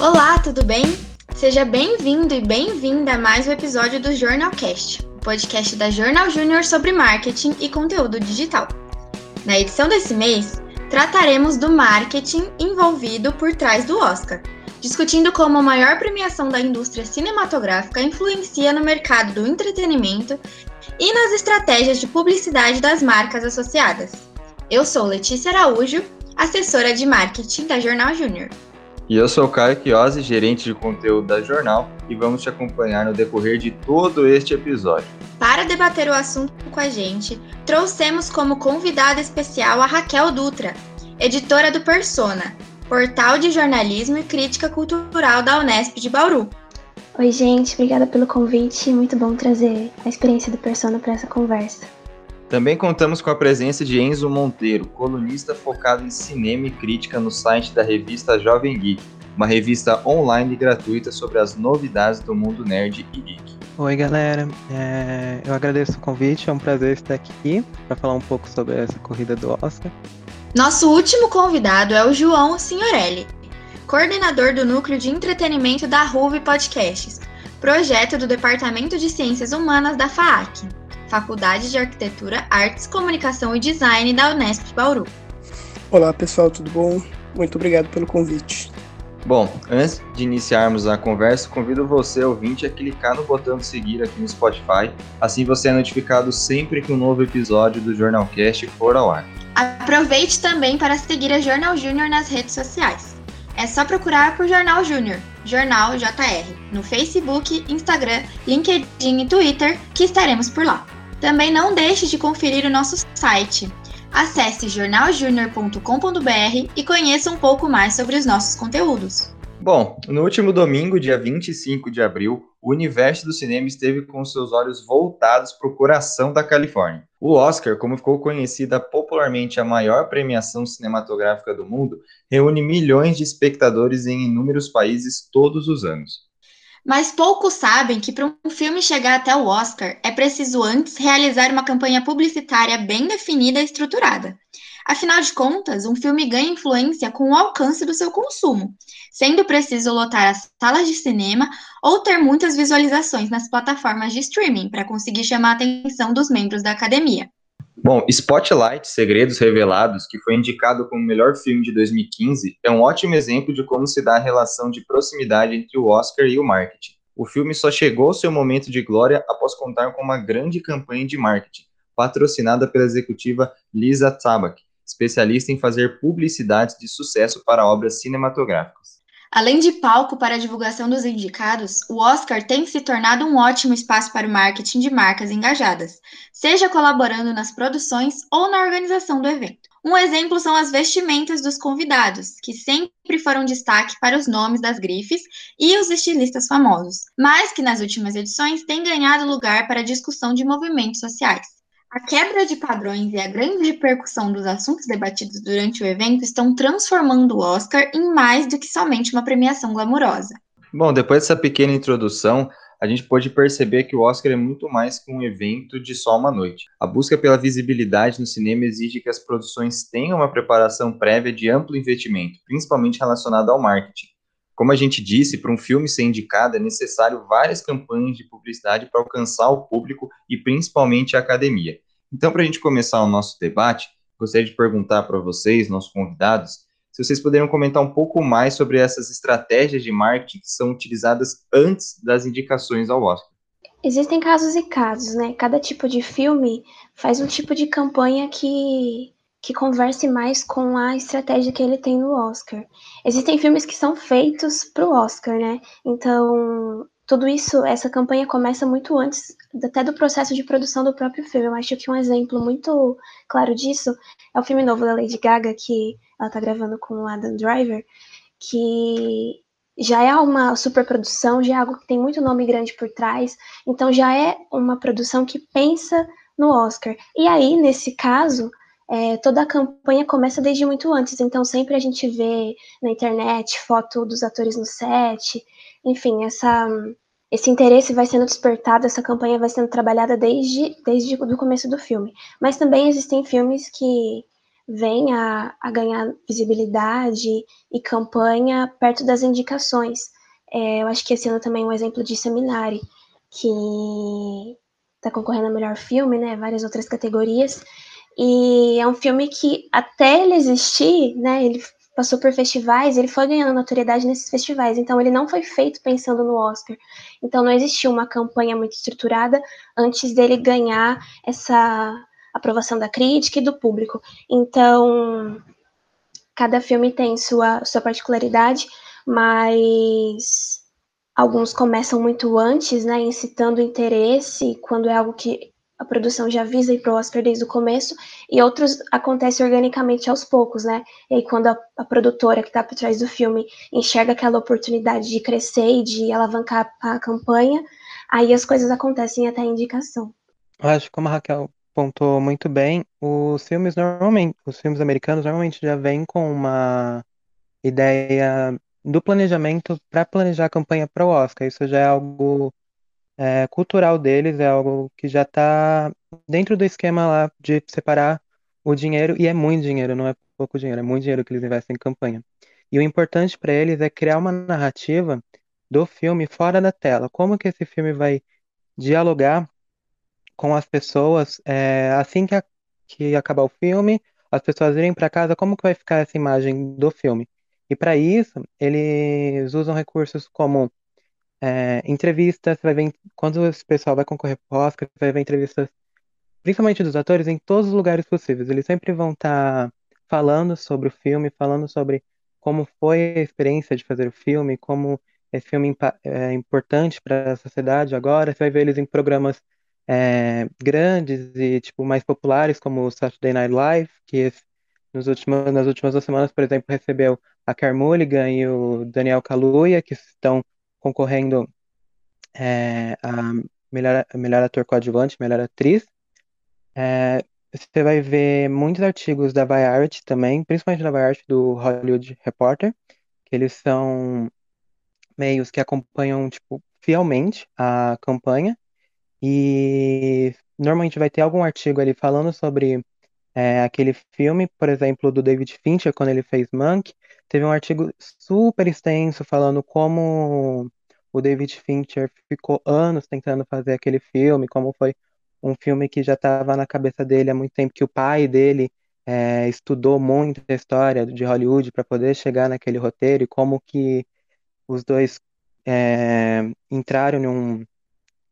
Olá, tudo bem? Seja bem-vindo e bem-vinda a mais um episódio do Jornalcast, o podcast da Jornal Júnior sobre marketing e conteúdo digital. Na edição desse mês, trataremos do marketing envolvido por trás do Oscar, discutindo como a maior premiação da indústria cinematográfica influencia no mercado do entretenimento e nas estratégias de publicidade das marcas associadas. Eu sou Letícia Araújo, assessora de marketing da Jornal Júnior. E eu sou Caio Chiosi, gerente de conteúdo da Jornal, e vamos te acompanhar no decorrer de todo este episódio. Para debater o assunto com a gente, trouxemos como convidada especial a Raquel Dutra, editora do Persona, portal de jornalismo e crítica cultural da Unesp de Bauru. Oi, gente, obrigada pelo convite. Muito bom trazer a experiência do Persona para essa conversa. Também contamos com a presença de Enzo Monteiro, colunista focado em cinema e crítica no site da revista Jovem Geek, uma revista online e gratuita sobre as novidades do mundo nerd e geek. Oi, galera. É... Eu agradeço o convite, é um prazer estar aqui para falar um pouco sobre essa corrida do Oscar. Nosso último convidado é o João Signorelli, coordenador do Núcleo de Entretenimento da RUV Podcasts, projeto do Departamento de Ciências Humanas da FAAC. Faculdade de Arquitetura, Artes, Comunicação e Design da Unesp Bauru. Olá pessoal, tudo bom? Muito obrigado pelo convite. Bom, antes de iniciarmos a conversa, convido você, ouvinte, a clicar no botão de seguir aqui no Spotify. Assim você é notificado sempre que um novo episódio do Jornalcast for ao ar. Aproveite também para seguir a Jornal Júnior nas redes sociais. É só procurar por Jornal Júnior, Jornal JR, no Facebook, Instagram, LinkedIn e Twitter, que estaremos por lá. Também não deixe de conferir o nosso site. Acesse jornaljunior.com.br e conheça um pouco mais sobre os nossos conteúdos. Bom, no último domingo, dia 25 de abril, o universo do cinema esteve com seus olhos voltados para o coração da Califórnia. O Oscar, como ficou conhecida popularmente a maior premiação cinematográfica do mundo, reúne milhões de espectadores em inúmeros países todos os anos. Mas poucos sabem que para um filme chegar até o Oscar é preciso antes realizar uma campanha publicitária bem definida e estruturada. Afinal de contas, um filme ganha influência com o alcance do seu consumo, sendo preciso lotar as salas de cinema ou ter muitas visualizações nas plataformas de streaming para conseguir chamar a atenção dos membros da academia. Bom, Spotlight, Segredos Revelados, que foi indicado como melhor filme de 2015, é um ótimo exemplo de como se dá a relação de proximidade entre o Oscar e o marketing. O filme só chegou ao seu momento de glória após contar com uma grande campanha de marketing, patrocinada pela executiva Lisa Tabak, especialista em fazer publicidades de sucesso para obras cinematográficas. Além de palco para a divulgação dos indicados, o Oscar tem se tornado um ótimo espaço para o marketing de marcas engajadas, seja colaborando nas produções ou na organização do evento. Um exemplo são as vestimentas dos convidados, que sempre foram destaque para os nomes das grifes e os estilistas famosos, mas que nas últimas edições têm ganhado lugar para a discussão de movimentos sociais. A quebra de padrões e a grande repercussão dos assuntos debatidos durante o evento estão transformando o Oscar em mais do que somente uma premiação glamurosa. Bom, depois dessa pequena introdução, a gente pode perceber que o Oscar é muito mais que um evento de só uma noite. A busca pela visibilidade no cinema exige que as produções tenham uma preparação prévia de amplo investimento, principalmente relacionado ao marketing. Como a gente disse, para um filme ser indicado é necessário várias campanhas de publicidade para alcançar o público e principalmente a academia. Então, para a gente começar o nosso debate, gostaria de perguntar para vocês, nossos convidados, se vocês poderiam comentar um pouco mais sobre essas estratégias de marketing que são utilizadas antes das indicações ao Oscar. Existem casos e casos, né? Cada tipo de filme faz um tipo de campanha que que converse mais com a estratégia que ele tem no Oscar. Existem filmes que são feitos para o Oscar, né? Então, tudo isso, essa campanha começa muito antes até do processo de produção do próprio filme. Eu acho que um exemplo muito claro disso é o filme novo da Lady Gaga, que ela está gravando com o Adam Driver, que já é uma superprodução, já é algo que tem muito nome grande por trás, então já é uma produção que pensa no Oscar. E aí, nesse caso, é, toda a campanha começa desde muito antes, então sempre a gente vê na internet foto dos atores no set, enfim, essa, esse interesse vai sendo despertado, essa campanha vai sendo trabalhada desde, desde o começo do filme. Mas também existem filmes que vem a, a ganhar visibilidade e campanha perto das indicações. É, eu acho que esse ano também um exemplo de Seminari, que está concorrendo a melhor filme, né? Várias outras categorias. E é um filme que, até ele existir, né? Ele passou por festivais, ele foi ganhando notoriedade nesses festivais. Então, ele não foi feito pensando no Oscar. Então, não existiu uma campanha muito estruturada antes dele ganhar essa aprovação da crítica e do público. Então, cada filme tem sua, sua particularidade, mas alguns começam muito antes, né, incitando interesse, quando é algo que a produção já visa ir para o Oscar desde o começo, e outros acontecem organicamente aos poucos, né? E aí, quando a, a produtora que está por trás do filme enxerga aquela oportunidade de crescer e de alavancar a campanha, aí as coisas acontecem até a indicação. Acho que como a Raquel pontuou muito bem, os filmes normalmente, os filmes americanos normalmente já vêm com uma ideia do planejamento para planejar a campanha para o Oscar. Isso já é algo é, cultural deles, é algo que já está dentro do esquema lá de separar o dinheiro, e é muito dinheiro, não é pouco dinheiro, é muito dinheiro que eles investem em campanha. E o importante para eles é criar uma narrativa do filme fora da tela. Como que esse filme vai dialogar com as pessoas, é, assim que, a, que acabar o filme, as pessoas irem para casa, como que vai ficar essa imagem do filme? E para isso, eles usam recursos como é, entrevistas, vai ver, quando esse pessoal vai concorrer para o Oscar, vai ver entrevistas, principalmente dos atores, em todos os lugares possíveis. Eles sempre vão estar tá falando sobre o filme, falando sobre como foi a experiência de fazer o filme, como esse filme é importante para a sociedade agora. Você vai ver eles em programas é, grandes e tipo mais populares como o Saturday Night Live, que nos últimos, nas últimas duas semanas, por exemplo, recebeu a Carl Mulligan e o Daniel Kaluuya, que estão concorrendo é, a melhor, melhor ator coadjuvante, melhor atriz. É, você vai ver muitos artigos da Variety também, principalmente da Variety do Hollywood Reporter, que eles são meios que acompanham tipo fielmente a campanha e normalmente vai ter algum artigo ali falando sobre é, aquele filme, por exemplo, do David Fincher, quando ele fez Monk. Teve um artigo super extenso falando como o David Fincher ficou anos tentando fazer aquele filme, como foi um filme que já estava na cabeça dele há muito tempo, que o pai dele é, estudou muito a história de Hollywood para poder chegar naquele roteiro, e como que os dois é, entraram num,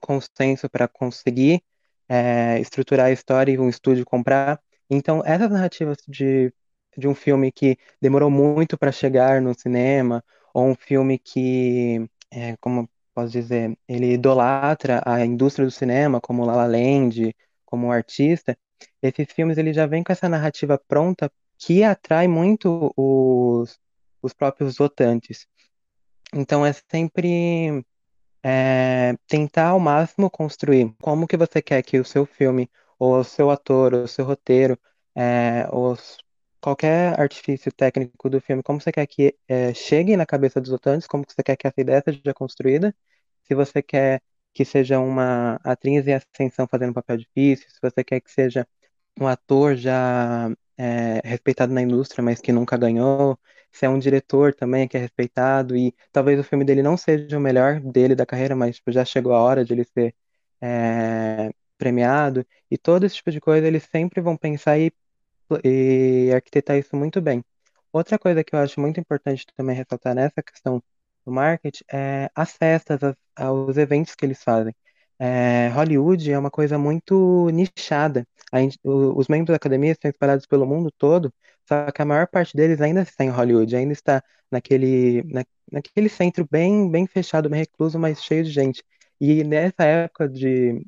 consenso para conseguir é, estruturar a história e um estúdio comprar. Então, essas narrativas de, de um filme que demorou muito para chegar no cinema, ou um filme que, é, como posso dizer, ele idolatra a indústria do cinema, como La La Land, como artista, esses filmes ele já vem com essa narrativa pronta que atrai muito os, os próprios votantes. Então é sempre é, tentar ao máximo construir como que você quer que o seu filme, ou seu ator, ou seu roteiro, é, ou qualquer artifício técnico do filme, como você quer que é, chegue na cabeça dos votantes, como você quer que essa ideia seja construída, se você quer que seja uma atriz em ascensão fazendo um papel difícil, se você quer que seja um ator já é, respeitado na indústria, mas que nunca ganhou, se é um diretor também que é respeitado e talvez o filme dele não seja o melhor dele da carreira, mas tipo, já chegou a hora de ele ser é, premiado e todo esse tipo de coisa eles sempre vão pensar e, e arquitetar isso muito bem. Outra coisa que eu acho muito importante também ressaltar nessa questão do marketing é as festas, as, aos eventos que eles fazem. É, Hollywood é uma coisa muito nichada. Gente, os membros da academia estão espalhados pelo mundo todo, só que a maior parte deles ainda está em Hollywood, ainda está naquele, na, naquele centro bem, bem fechado, bem recluso, mas cheio de gente. E nessa época de,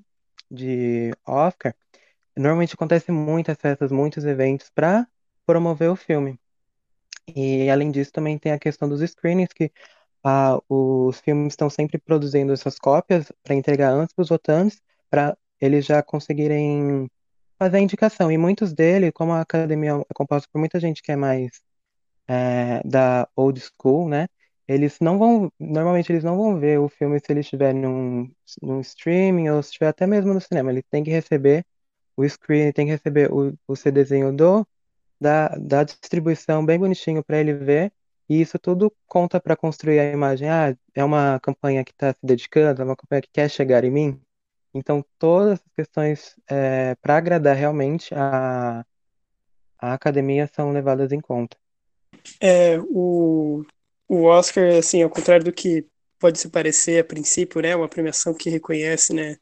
de Oscar, normalmente acontece muitas festas, muitos eventos para promover o filme. E além disso, também tem a questão dos screenings, que ah, os filmes estão sempre produzindo essas cópias para entregar antes para os votantes, para eles já conseguirem fazer a indicação. E muitos deles, como a academia é composta por muita gente que é mais é, da old school, né? Eles não vão, normalmente eles não vão ver o filme se ele estiver num, num streaming ou se estiver até mesmo no cinema. Ele tem que receber o screen, tem que receber o, o CDzinho do dá, dá distribuição bem bonitinho para ele ver, e isso tudo conta para construir a imagem. Ah, é uma campanha que está se dedicando, é uma campanha que quer chegar em mim. Então, todas as questões é, para agradar realmente a, a academia são levadas em conta. É, o, o Oscar, assim, ao contrário do que pode se parecer a princípio, né, uma premiação que reconhece, né,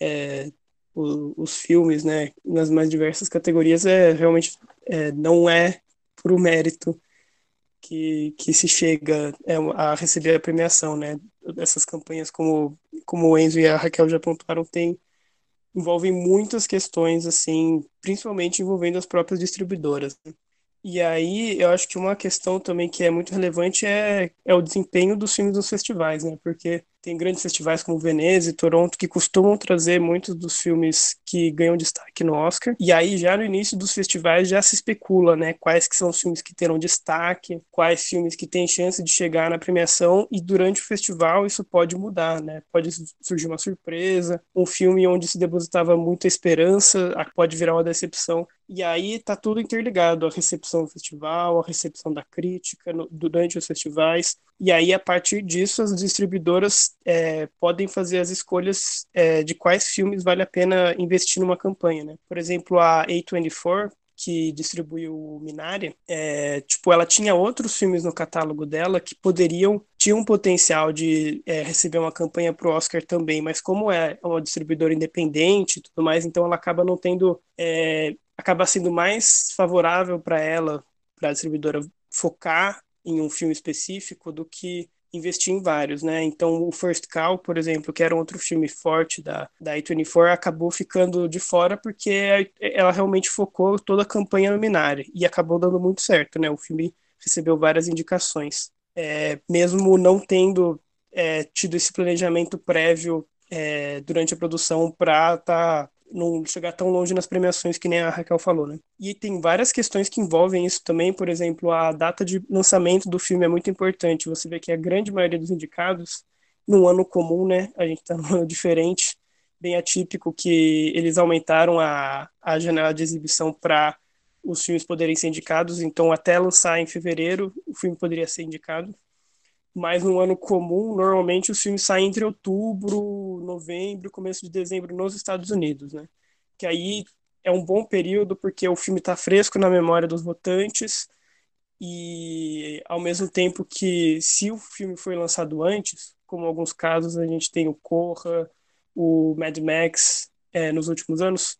é, o, os filmes, né, nas mais diversas categorias, é realmente é, não é por mérito que, que se chega é, a receber a premiação, né? Essas campanhas, como, como o Enzo e a Raquel já apontaram, tem, envolvem muitas questões, assim, principalmente envolvendo as próprias distribuidoras. Né? E aí, eu acho que uma questão também que é muito relevante é, é o desempenho dos filmes nos festivais, né? Porque tem grandes festivais como Veneza e Toronto que costumam trazer muitos dos filmes que ganham destaque no Oscar. E aí já no início dos festivais já se especula, né, quais que são os filmes que terão destaque, quais filmes que têm chance de chegar na premiação e durante o festival isso pode mudar, né? Pode surgir uma surpresa, um filme onde se depositava muita esperança pode virar uma decepção. E aí tá tudo interligado, a recepção do festival, a recepção da crítica no, durante os festivais. E aí, a partir disso, as distribuidoras é, podem fazer as escolhas é, de quais filmes vale a pena investir numa campanha, né? Por exemplo, a A24, que distribuiu o Minari, é, tipo, ela tinha outros filmes no catálogo dela que poderiam, tinham um potencial de é, receber uma campanha para o Oscar também, mas como é uma distribuidora independente e tudo mais, então ela acaba não tendo, é, acaba sendo mais favorável para ela, para a distribuidora focar em um filme específico do que investir em vários, né? Então, o First Call, por exemplo, que era um outro filme forte da, da A24, acabou ficando de fora porque ela realmente focou toda a campanha no Minari e acabou dando muito certo, né? O filme recebeu várias indicações. É, mesmo não tendo é, tido esse planejamento prévio é, durante a produção para estar tá não chegar tão longe nas premiações que nem a Raquel falou, né? E tem várias questões que envolvem isso também, por exemplo, a data de lançamento do filme é muito importante. Você vê que a grande maioria dos indicados, num ano comum, né? A gente tá num ano diferente, bem atípico, que eles aumentaram a, a janela de exibição para os filmes poderem ser indicados, então até lançar em fevereiro o filme poderia ser indicado mas no ano comum, normalmente os filmes saem entre outubro, novembro, começo de dezembro nos Estados Unidos, né? Que aí é um bom período porque o filme está fresco na memória dos votantes e ao mesmo tempo que se o filme foi lançado antes, como alguns casos a gente tem o Corra, o Mad Max é, nos últimos anos,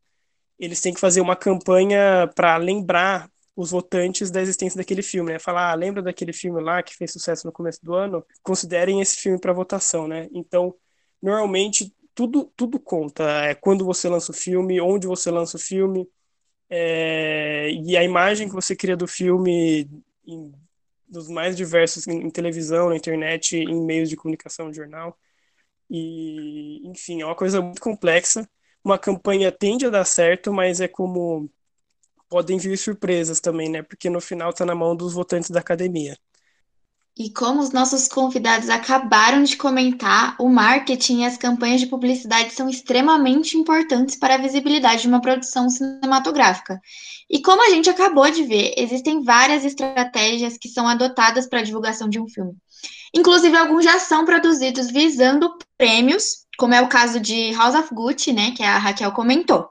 eles têm que fazer uma campanha para lembrar os votantes da existência daquele filme, né? Falar, ah, lembra daquele filme lá que fez sucesso no começo do ano? Considerem esse filme para votação, né? Então, normalmente tudo tudo conta. É quando você lança o filme, onde você lança o filme, é, e a imagem que você cria do filme em, dos mais diversos em, em televisão, na internet, em meios de comunicação, jornal. E, enfim, é uma coisa muito complexa. Uma campanha tende a dar certo, mas é como podem vir surpresas também, né? Porque no final está na mão dos votantes da academia. E como os nossos convidados acabaram de comentar, o marketing e as campanhas de publicidade são extremamente importantes para a visibilidade de uma produção cinematográfica. E como a gente acabou de ver, existem várias estratégias que são adotadas para a divulgação de um filme. Inclusive, alguns já são produzidos visando prêmios, como é o caso de House of Gucci, né, que a Raquel comentou.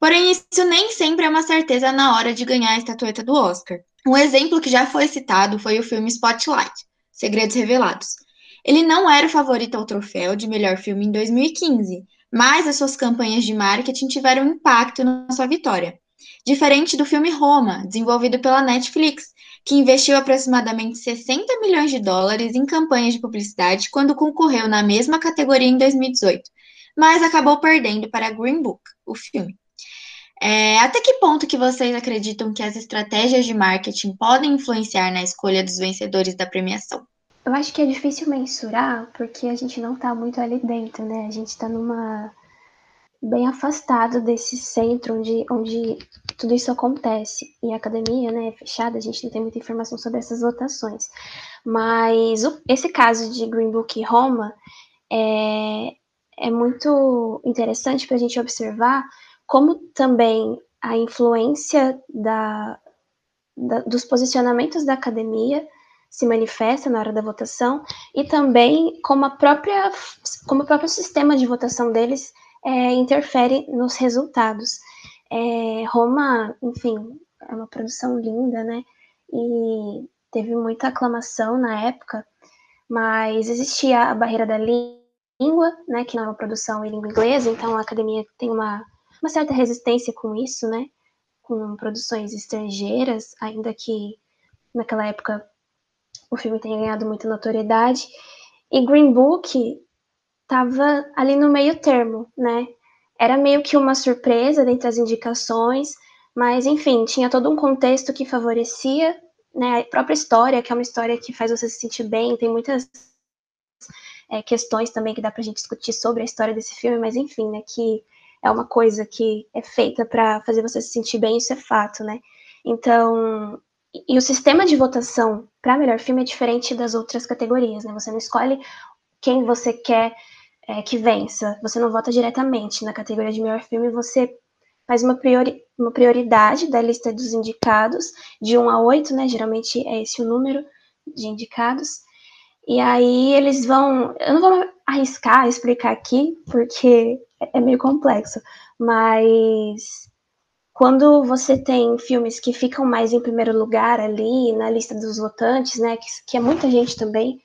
Porém, isso nem sempre é uma certeza na hora de ganhar a estatueta do Oscar. Um exemplo que já foi citado foi o filme Spotlight Segredos Revelados. Ele não era o favorito ao troféu de melhor filme em 2015, mas as suas campanhas de marketing tiveram impacto na sua vitória. Diferente do filme Roma, desenvolvido pela Netflix, que investiu aproximadamente 60 milhões de dólares em campanhas de publicidade quando concorreu na mesma categoria em 2018, mas acabou perdendo para Green Book, o filme. É, até que ponto que vocês acreditam que as estratégias de marketing podem influenciar na escolha dos vencedores da premiação? Eu acho que é difícil mensurar porque a gente não está muito ali dentro, né? A gente está numa bem afastado desse centro onde, onde tudo isso acontece. E a academia, né, é fechada, a gente não tem muita informação sobre essas votações. Mas o, esse caso de Green Book e Roma é, é muito interessante para a gente observar como também a influência da, da, dos posicionamentos da academia se manifesta na hora da votação e também como a própria como o próprio sistema de votação deles é, interfere nos resultados. É, Roma, enfim, é uma produção linda, né? E teve muita aclamação na época, mas existia a barreira da língua, né? Que não é uma produção em língua inglesa, então a academia tem uma, uma certa resistência com isso, né? Com produções estrangeiras, ainda que naquela época o filme tenha ganhado muita notoriedade. E Green Book estava ali no meio termo, né? Era meio que uma surpresa dentre as indicações, mas enfim, tinha todo um contexto que favorecia né, a própria história, que é uma história que faz você se sentir bem, tem muitas é, questões também que dá pra gente discutir sobre a história desse filme, mas enfim, né, que é uma coisa que é feita para fazer você se sentir bem, isso é fato, né? Então, e o sistema de votação para melhor filme é diferente das outras categorias, né? Você não escolhe quem você quer é, que vença. Você não vota diretamente na categoria de melhor filme, você faz uma, priori, uma prioridade da lista dos indicados, de 1 a 8, né? Geralmente é esse o número de indicados. E aí eles vão. Eu não vou arriscar explicar aqui, porque é meio complexo, mas quando você tem filmes que ficam mais em primeiro lugar ali na lista dos votantes, né? Que, que é muita gente também,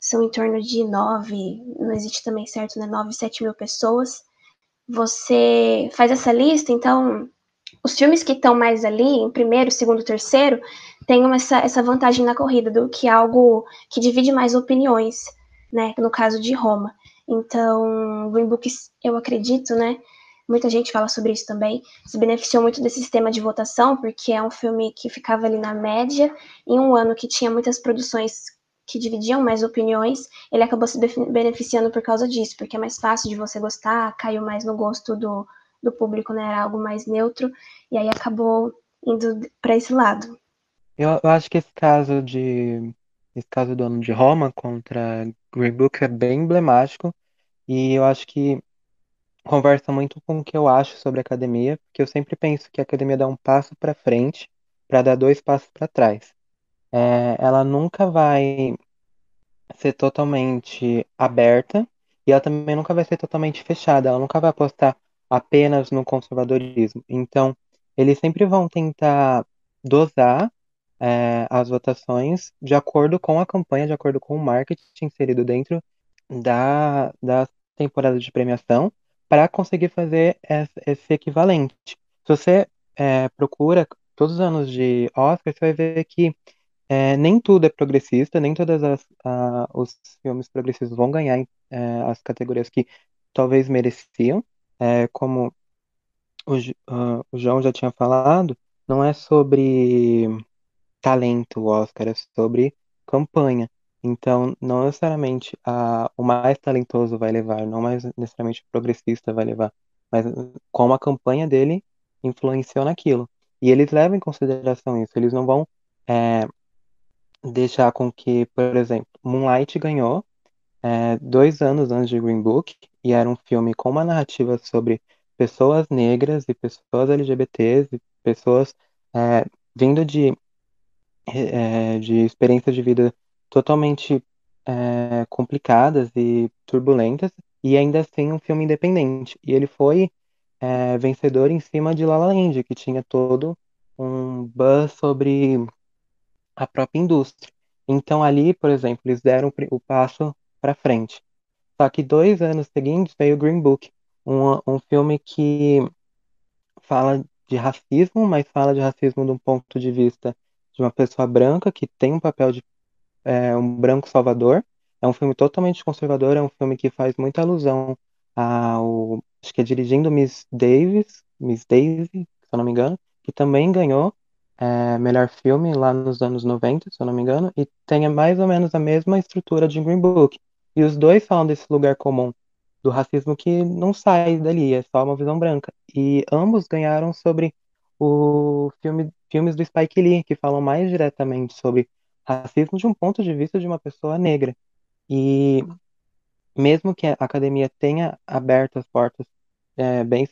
são em torno de nove, não existe também certo, né? Nove, sete mil pessoas. Você faz essa lista, então os filmes que estão mais ali, em primeiro, segundo, terceiro, têm essa, essa vantagem na corrida do que algo que divide mais opiniões, né? No caso de Roma. Então, Green Book, eu acredito, né? Muita gente fala sobre isso também. Se beneficiou muito desse sistema de votação, porque é um filme que ficava ali na média, em um ano que tinha muitas produções que dividiam mais opiniões, ele acabou se beneficiando por causa disso, porque é mais fácil de você gostar, caiu mais no gosto do, do público, né? Era algo mais neutro, e aí acabou indo para esse lado. Eu, eu, acho que esse caso de esse caso do ano de Roma contra Green Book é bem emblemático, e eu acho que conversa muito com o que eu acho sobre a academia, porque eu sempre penso que a academia dá um passo para frente para dar dois passos para trás é, ela nunca vai ser totalmente aberta e ela também nunca vai ser totalmente fechada. Ela nunca vai apostar apenas no conservadorismo. Então, eles sempre vão tentar dosar é, as votações de acordo com a campanha, de acordo com o marketing inserido dentro da, da temporada de premiação, para conseguir fazer esse equivalente. Se você é, procura todos os anos de Oscar, você vai ver que é, nem tudo é progressista, nem todos os filmes progressistas vão ganhar é, as categorias que talvez mereciam, é, como o, uh, o João já tinha falado, não é sobre talento o Oscar, é sobre campanha. Então, não necessariamente a, o mais talentoso vai levar, não mais necessariamente o progressista vai levar, mas como a campanha dele influenciou naquilo. E eles levam em consideração isso, eles não vão é, deixar com que, por exemplo, Moonlight ganhou é, dois anos antes de Green Book, e era um filme com uma narrativa sobre pessoas negras e pessoas LGBTs e pessoas é, vindo de, é, de experiências de vida totalmente é, complicadas e turbulentas, e ainda assim um filme independente. E ele foi é, vencedor em cima de La La Land, que tinha todo um buzz sobre a própria indústria. Então ali, por exemplo, eles deram o passo para frente. Só que dois anos seguintes veio o Green Book, um, um filme que fala de racismo, mas fala de racismo de um ponto de vista de uma pessoa branca que tem um papel de é, um branco salvador. É um filme totalmente conservador, é um filme que faz muita alusão ao, acho que é dirigindo Miss Davis, Miss Daisy, se eu não me engano, que também ganhou é, melhor filme lá nos anos 90, se eu não me engano, e tem mais ou menos a mesma estrutura de Green Book. E os dois falam desse lugar comum do racismo que não sai dali, é só uma visão branca. E ambos ganharam sobre o filme, filmes do Spike Lee, que falam mais diretamente sobre racismo de um ponto de vista de uma pessoa negra. E mesmo que a academia tenha aberto as portas é, bem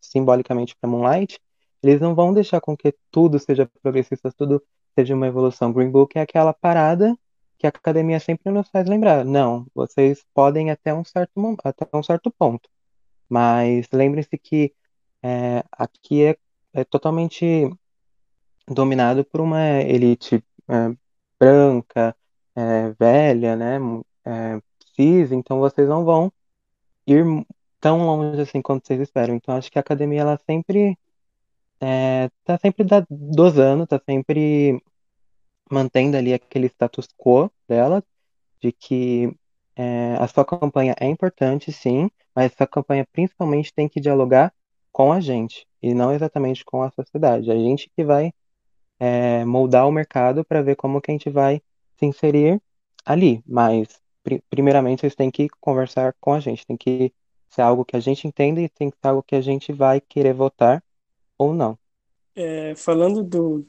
simbolicamente para Moonlight, eles não vão deixar com que tudo seja progressista, tudo seja uma evolução. Green Book é aquela parada que a academia sempre nos faz lembrar. Não, vocês podem até um certo, até um certo ponto. Mas lembrem-se que é, aqui é, é, totalmente dominado por uma elite é, branca, é, velha, né, é, cis, então vocês não vão ir tão longe assim quanto vocês esperam. Então acho que a academia ela sempre é, tá sempre dosando, tá sempre mantendo ali aquele status quo dela, de que é, a sua campanha é importante, sim, mas essa campanha principalmente tem que dialogar com a gente e não exatamente com a sociedade. A gente que vai é, moldar o mercado para ver como que a gente vai se inserir ali, mas primeiramente vocês têm que conversar com a gente, tem que ser algo que a gente entenda e tem que ser algo que a gente vai querer votar ou não. É, falando do,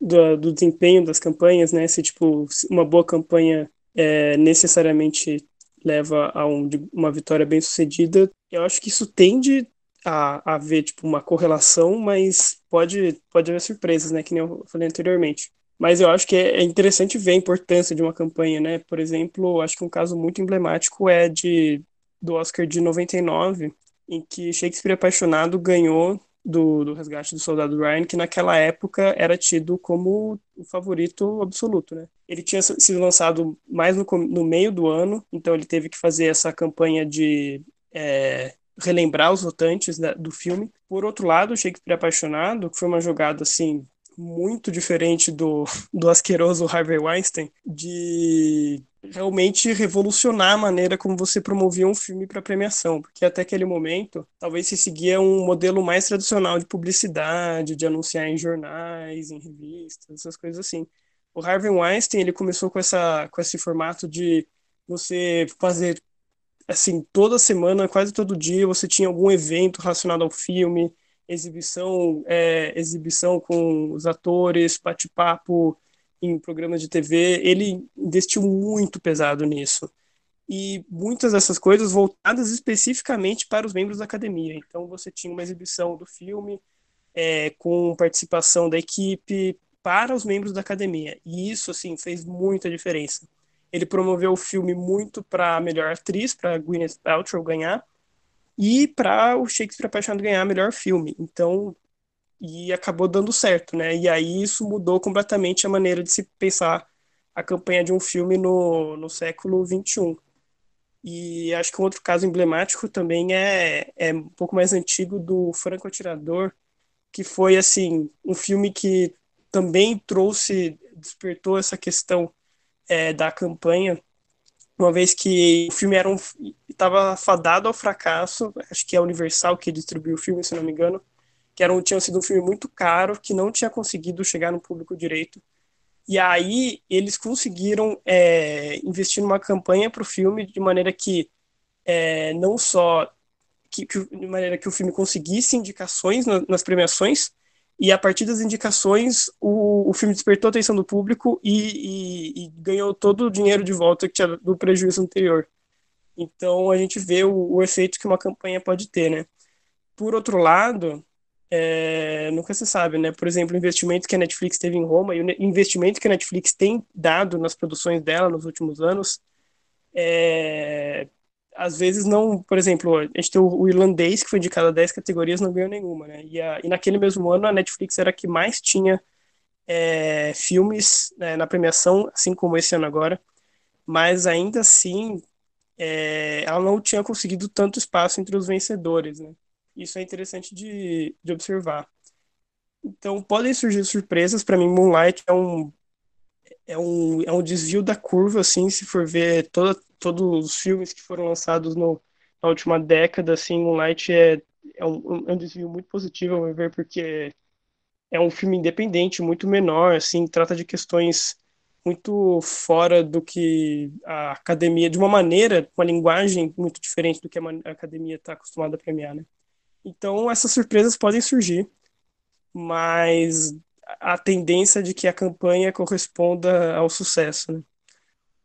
do, do, desempenho das campanhas, né? Se tipo uma boa campanha é, necessariamente leva a um, uma vitória bem sucedida, eu acho que isso tende a, a ver tipo uma correlação, mas pode pode haver surpresas, né? Que nem eu falei anteriormente. Mas eu acho que é, é interessante ver a importância de uma campanha, né? Por exemplo, acho que um caso muito emblemático é de do Oscar de 99, em que Shakespeare Apaixonado ganhou do, do Resgate do Soldado Ryan, que naquela época era tido como o favorito absoluto, né? Ele tinha sido lançado mais no, no meio do ano, então ele teve que fazer essa campanha de é, relembrar os votantes da, do filme. Por outro lado, Shakespeare Apaixonado, que foi uma jogada, assim, muito diferente do, do asqueroso Harvey Weinstein, de realmente revolucionar a maneira como você promovia um filme para premiação, porque até aquele momento talvez se seguia um modelo mais tradicional de publicidade, de anunciar em jornais, em revistas, essas coisas assim. O Harvey Weinstein ele começou com essa com esse formato de você fazer assim toda semana, quase todo dia você tinha algum evento relacionado ao filme, exibição é, exibição com os atores, bate-papo em programas de TV, ele investiu muito pesado nisso. E muitas dessas coisas voltadas especificamente para os membros da academia. Então você tinha uma exibição do filme é, com participação da equipe para os membros da academia. E isso, assim, fez muita diferença. Ele promoveu o filme muito para a melhor atriz, para Gwyneth Paltrow ganhar, e para o Shakespeare Apaixonado ganhar melhor filme. Então, e acabou dando certo, né? E aí isso mudou completamente a maneira de se pensar a campanha de um filme no, no século XXI. E acho que um outro caso emblemático também é, é um pouco mais antigo do Franco Atirador, que foi assim um filme que também trouxe, despertou essa questão é, da campanha, uma vez que o filme era um estava fadado ao fracasso, acho que é a Universal que distribuiu o filme, se não me engano, que era um, tinha sido um filme muito caro, que não tinha conseguido chegar no público direito. E aí eles conseguiram é, investir numa campanha para o filme de maneira que é, não só que, que, de maneira que o filme conseguisse indicações na, nas premiações e a partir das indicações o, o filme despertou a atenção do público e, e, e, ganhou todo o dinheiro de volta que tinha do prejuízo anterior. Então a gente vê o, o efeito que uma campanha pode ter, né? Por outro lado, é, nunca se sabe, né? Por exemplo, o investimento que a Netflix teve em Roma e o investimento que a Netflix tem dado nas produções dela nos últimos anos, é, às vezes não, por exemplo, a gente tem o, irlandês que foi indicado a 10 categorias, não ganhou nenhuma, né? E, a, e naquele mesmo ano a Netflix era a que mais tinha é, filmes né, na premiação, assim como esse ano agora, mas ainda assim é, ela não tinha conseguido tanto espaço entre os vencedores, né? Isso é interessante de, de observar. Então, podem surgir surpresas. Para mim, Moonlight é um, é, um, é um desvio da curva, assim, se for ver toda, todos os filmes que foram lançados no, na última década, assim, Moonlight é, é, um, é um desvio muito positivo, ao meu ver, porque é um filme independente, muito menor, assim, trata de questões muito fora do que a academia, de uma maneira, uma linguagem muito diferente do que a academia está acostumada a premiar, né? Então, essas surpresas podem surgir, mas a tendência de que a campanha corresponda ao sucesso. Né?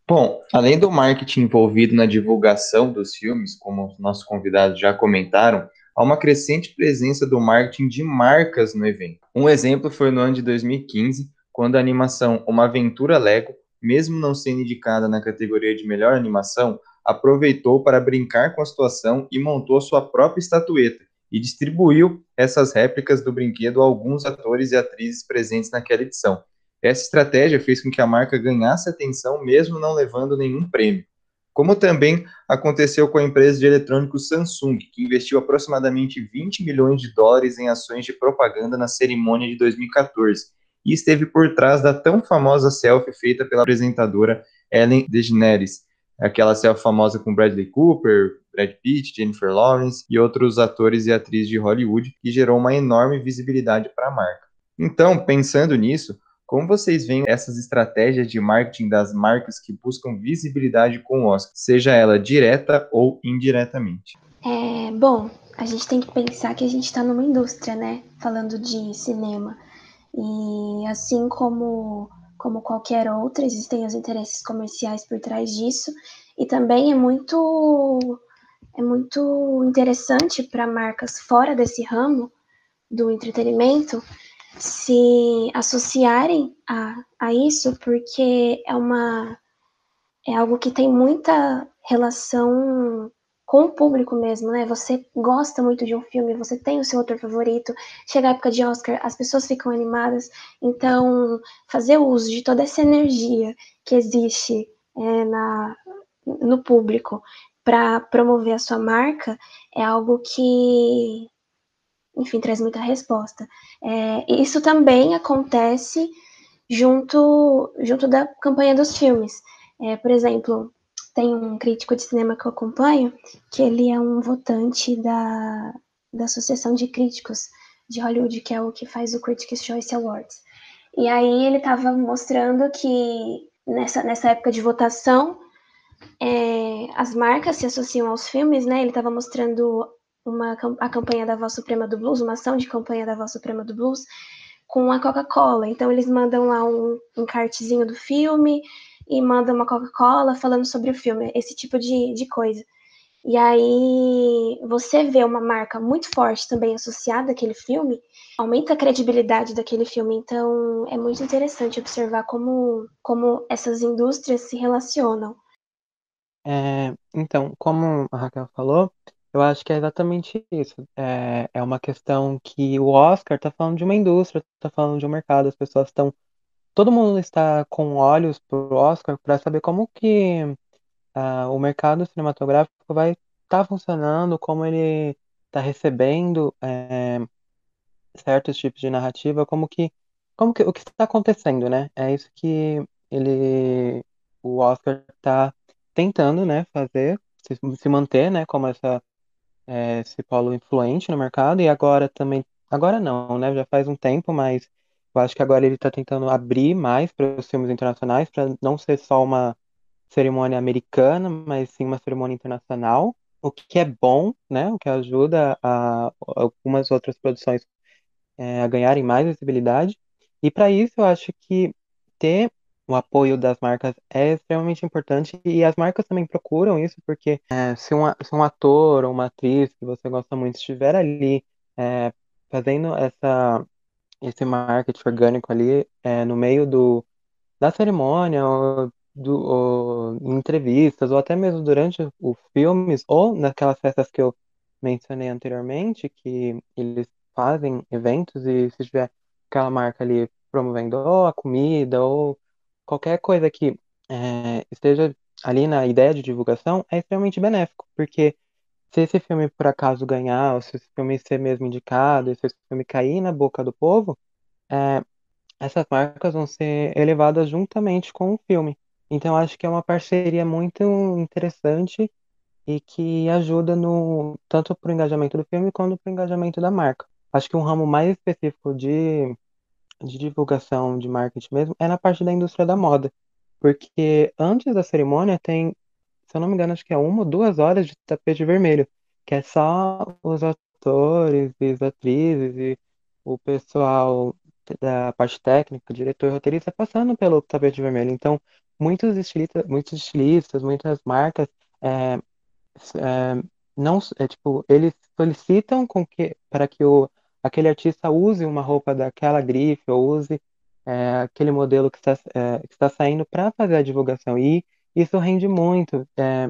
Bom, além do marketing envolvido na divulgação dos filmes, como os nossos convidados já comentaram, a uma crescente presença do marketing de marcas no evento. Um exemplo foi no ano de 2015, quando a animação Uma Aventura Lego, mesmo não sendo indicada na categoria de melhor animação, aproveitou para brincar com a situação e montou sua própria estatueta e distribuiu essas réplicas do brinquedo a alguns atores e atrizes presentes naquela edição. Essa estratégia fez com que a marca ganhasse atenção mesmo não levando nenhum prêmio. Como também aconteceu com a empresa de eletrônicos Samsung, que investiu aproximadamente 20 milhões de dólares em ações de propaganda na cerimônia de 2014 e esteve por trás da tão famosa selfie feita pela apresentadora Ellen DeGeneres, aquela selfie famosa com Bradley Cooper, Brad Pitt, Jennifer Lawrence e outros atores e atrizes de Hollywood, que gerou uma enorme visibilidade para a marca. Então, pensando nisso, como vocês veem essas estratégias de marketing das marcas que buscam visibilidade com o Oscar, seja ela direta ou indiretamente? É, bom, a gente tem que pensar que a gente está numa indústria, né? Falando de cinema. E assim como, como qualquer outra, existem os interesses comerciais por trás disso. E também é muito, é muito interessante para marcas fora desse ramo do entretenimento se associarem a, a isso, porque é uma é algo que tem muita relação com o público mesmo, né? Você gosta muito de um filme, você tem o seu autor favorito, chega a época de Oscar, as pessoas ficam animadas, então fazer uso de toda essa energia que existe é, na, no público para promover a sua marca é algo que enfim, traz muita resposta. É, isso também acontece junto, junto da campanha dos filmes. É, por exemplo, tem um crítico de cinema que eu acompanho, que ele é um votante da, da Associação de Críticos de Hollywood, que é o que faz o Critics' Choice Awards. E aí ele estava mostrando que nessa, nessa época de votação, é, as marcas se associam aos filmes, né? Ele estava mostrando uma, a campanha da Voz Suprema do Blues, uma ação de campanha da Voz Suprema do Blues, com a Coca-Cola. Então, eles mandam lá um encartezinho do filme e mandam uma Coca-Cola falando sobre o filme, esse tipo de, de coisa. E aí, você vê uma marca muito forte também associada àquele filme, aumenta a credibilidade daquele filme. Então, é muito interessante observar como, como essas indústrias se relacionam. É, então, como a Raquel falou, eu acho que é exatamente isso. É, é uma questão que o Oscar está falando de uma indústria, está falando de um mercado, as pessoas estão. Todo mundo está com olhos para o Oscar para saber como que uh, o mercado cinematográfico vai estar tá funcionando, como ele está recebendo é, certos tipos de narrativa, como que, como que o que está acontecendo, né? É isso que ele, o Oscar está tentando, né, fazer, se, se manter, né, como essa é, esse polo influente no mercado e agora também, agora não, né? Já faz um tempo, mas eu acho que agora ele está tentando abrir mais para os filmes internacionais, para não ser só uma cerimônia americana, mas sim uma cerimônia internacional, o que é bom, né? O que ajuda a, algumas outras produções é, a ganharem mais visibilidade. E para isso eu acho que ter o apoio das marcas é extremamente importante e as marcas também procuram isso, porque é, se, um, se um ator ou uma atriz que você gosta muito estiver ali é, fazendo essa, esse marketing orgânico ali é, no meio do, da cerimônia, ou, do, ou, em entrevistas, ou até mesmo durante os filmes, ou naquelas festas que eu mencionei anteriormente, que eles fazem eventos e se tiver aquela marca ali promovendo ou a comida ou qualquer coisa que é, esteja ali na ideia de divulgação é extremamente benéfico, porque se esse filme por acaso ganhar, ou se esse filme ser mesmo indicado, se esse filme cair na boca do povo, é, essas marcas vão ser elevadas juntamente com o filme. Então acho que é uma parceria muito interessante e que ajuda no tanto para o engajamento do filme quanto para o engajamento da marca. Acho que um ramo mais específico de de divulgação de marketing mesmo é na parte da indústria da moda. Porque antes da cerimônia tem, se eu não me engano, acho que é uma ou duas horas de tapete vermelho, que é só os atores e as atrizes e o pessoal da parte técnica, diretor e roteirista passando pelo tapete vermelho. Então, muitos estilistas, muitos estilistas muitas marcas é, é, não é tipo eles solicitam com que para que o aquele artista use uma roupa daquela grife ou use é, aquele modelo que está, é, que está saindo para fazer a divulgação e isso rende muito é,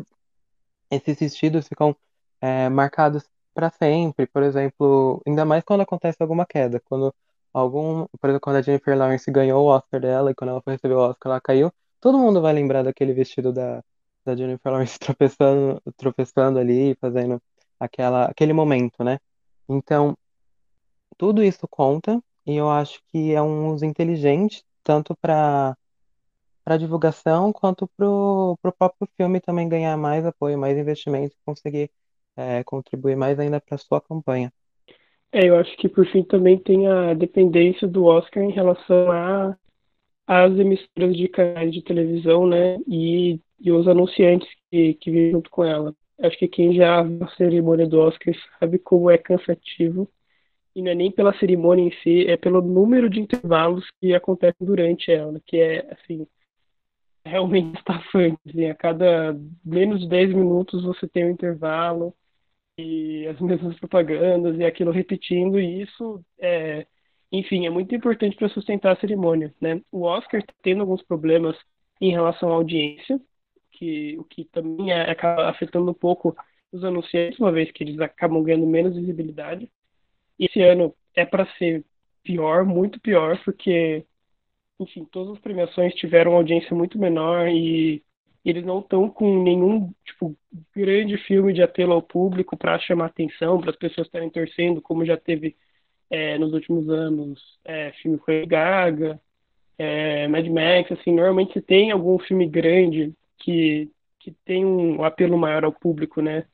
esses vestidos ficam é, marcados para sempre por exemplo ainda mais quando acontece alguma queda quando algum por exemplo quando a Jennifer Lawrence ganhou o Oscar dela e quando ela foi receber o Oscar ela caiu todo mundo vai lembrar daquele vestido da da Jennifer Lawrence tropeçando, tropeçando ali, fazendo aquela, aquele momento, né? Então, tudo isso conta e eu acho que é um uso inteligente, tanto para para divulgação quanto para o próprio filme também ganhar mais apoio, mais investimento e conseguir é, contribuir mais ainda para a sua campanha. É, eu acho que por fim também tem a dependência do Oscar em relação a as emissoras de canais de televisão, né, e, e os anunciantes que, que vêm junto com ela. Acho que quem já viu a cerimônia do Oscar sabe como é cansativo, e não é nem pela cerimônia em si, é pelo número de intervalos que acontecem durante ela, que é, assim, realmente estafante. Assim, a cada menos de 10 minutos você tem um intervalo, e as mesmas propagandas, e aquilo repetindo, e isso é enfim, é muito importante para sustentar a cerimônia. Né? O Oscar está tendo alguns problemas em relação à audiência, que, o que também é, acaba afetando um pouco os anunciantes, uma vez que eles acabam ganhando menos visibilidade. E esse ano é para ser pior, muito pior, porque, enfim, todas as premiações tiveram audiência muito menor e eles não estão com nenhum tipo grande filme de apelo ao público para chamar atenção, para as pessoas estarem torcendo, como já teve é, nos últimos anos, é, filme com Gaga, é, Mad Max, assim, normalmente se tem algum filme grande que, que tem um apelo maior ao público, né?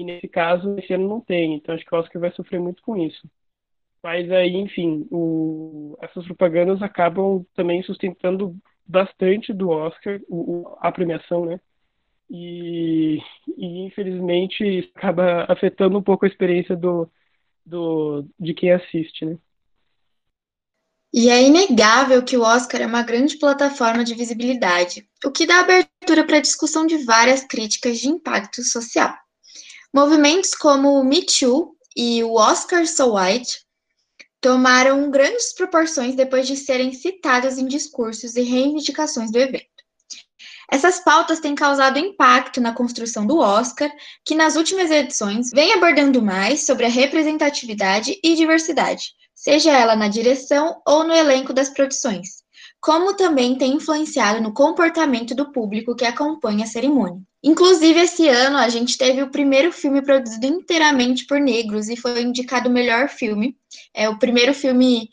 E nesse caso, esse ano não tem, então acho que o Oscar vai sofrer muito com isso. Mas aí, enfim, o, essas propagandas acabam também sustentando bastante do Oscar, o, a premiação, né? E, e infelizmente acaba afetando um pouco a experiência do, do, de quem assiste, né? E é inegável que o Oscar é uma grande plataforma de visibilidade, o que dá abertura para a discussão de várias críticas de impacto social. Movimentos como o Me Too e o Oscar So White tomaram grandes proporções depois de serem citadas em discursos e reivindicações do evento. Essas pautas têm causado impacto na construção do Oscar, que nas últimas edições vem abordando mais sobre a representatividade e diversidade, seja ela na direção ou no elenco das produções, como também tem influenciado no comportamento do público que acompanha a cerimônia. Inclusive, esse ano a gente teve o primeiro filme produzido inteiramente por negros e foi indicado o melhor filme. É o primeiro filme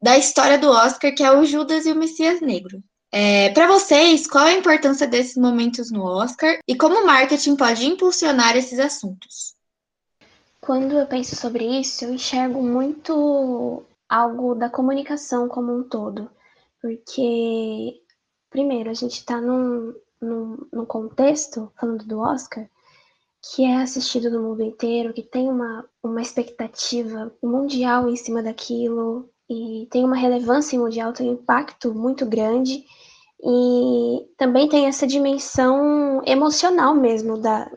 da história do Oscar, que é o Judas e o Messias Negro. É, Para vocês, qual a importância desses momentos no Oscar e como o marketing pode impulsionar esses assuntos? Quando eu penso sobre isso, eu enxergo muito algo da comunicação como um todo. Porque, primeiro, a gente está num, num, num contexto, falando do Oscar, que é assistido no mundo inteiro, que tem uma, uma expectativa mundial em cima daquilo, e tem uma relevância mundial, tem um impacto muito grande, e também tem essa dimensão emocional mesmo da,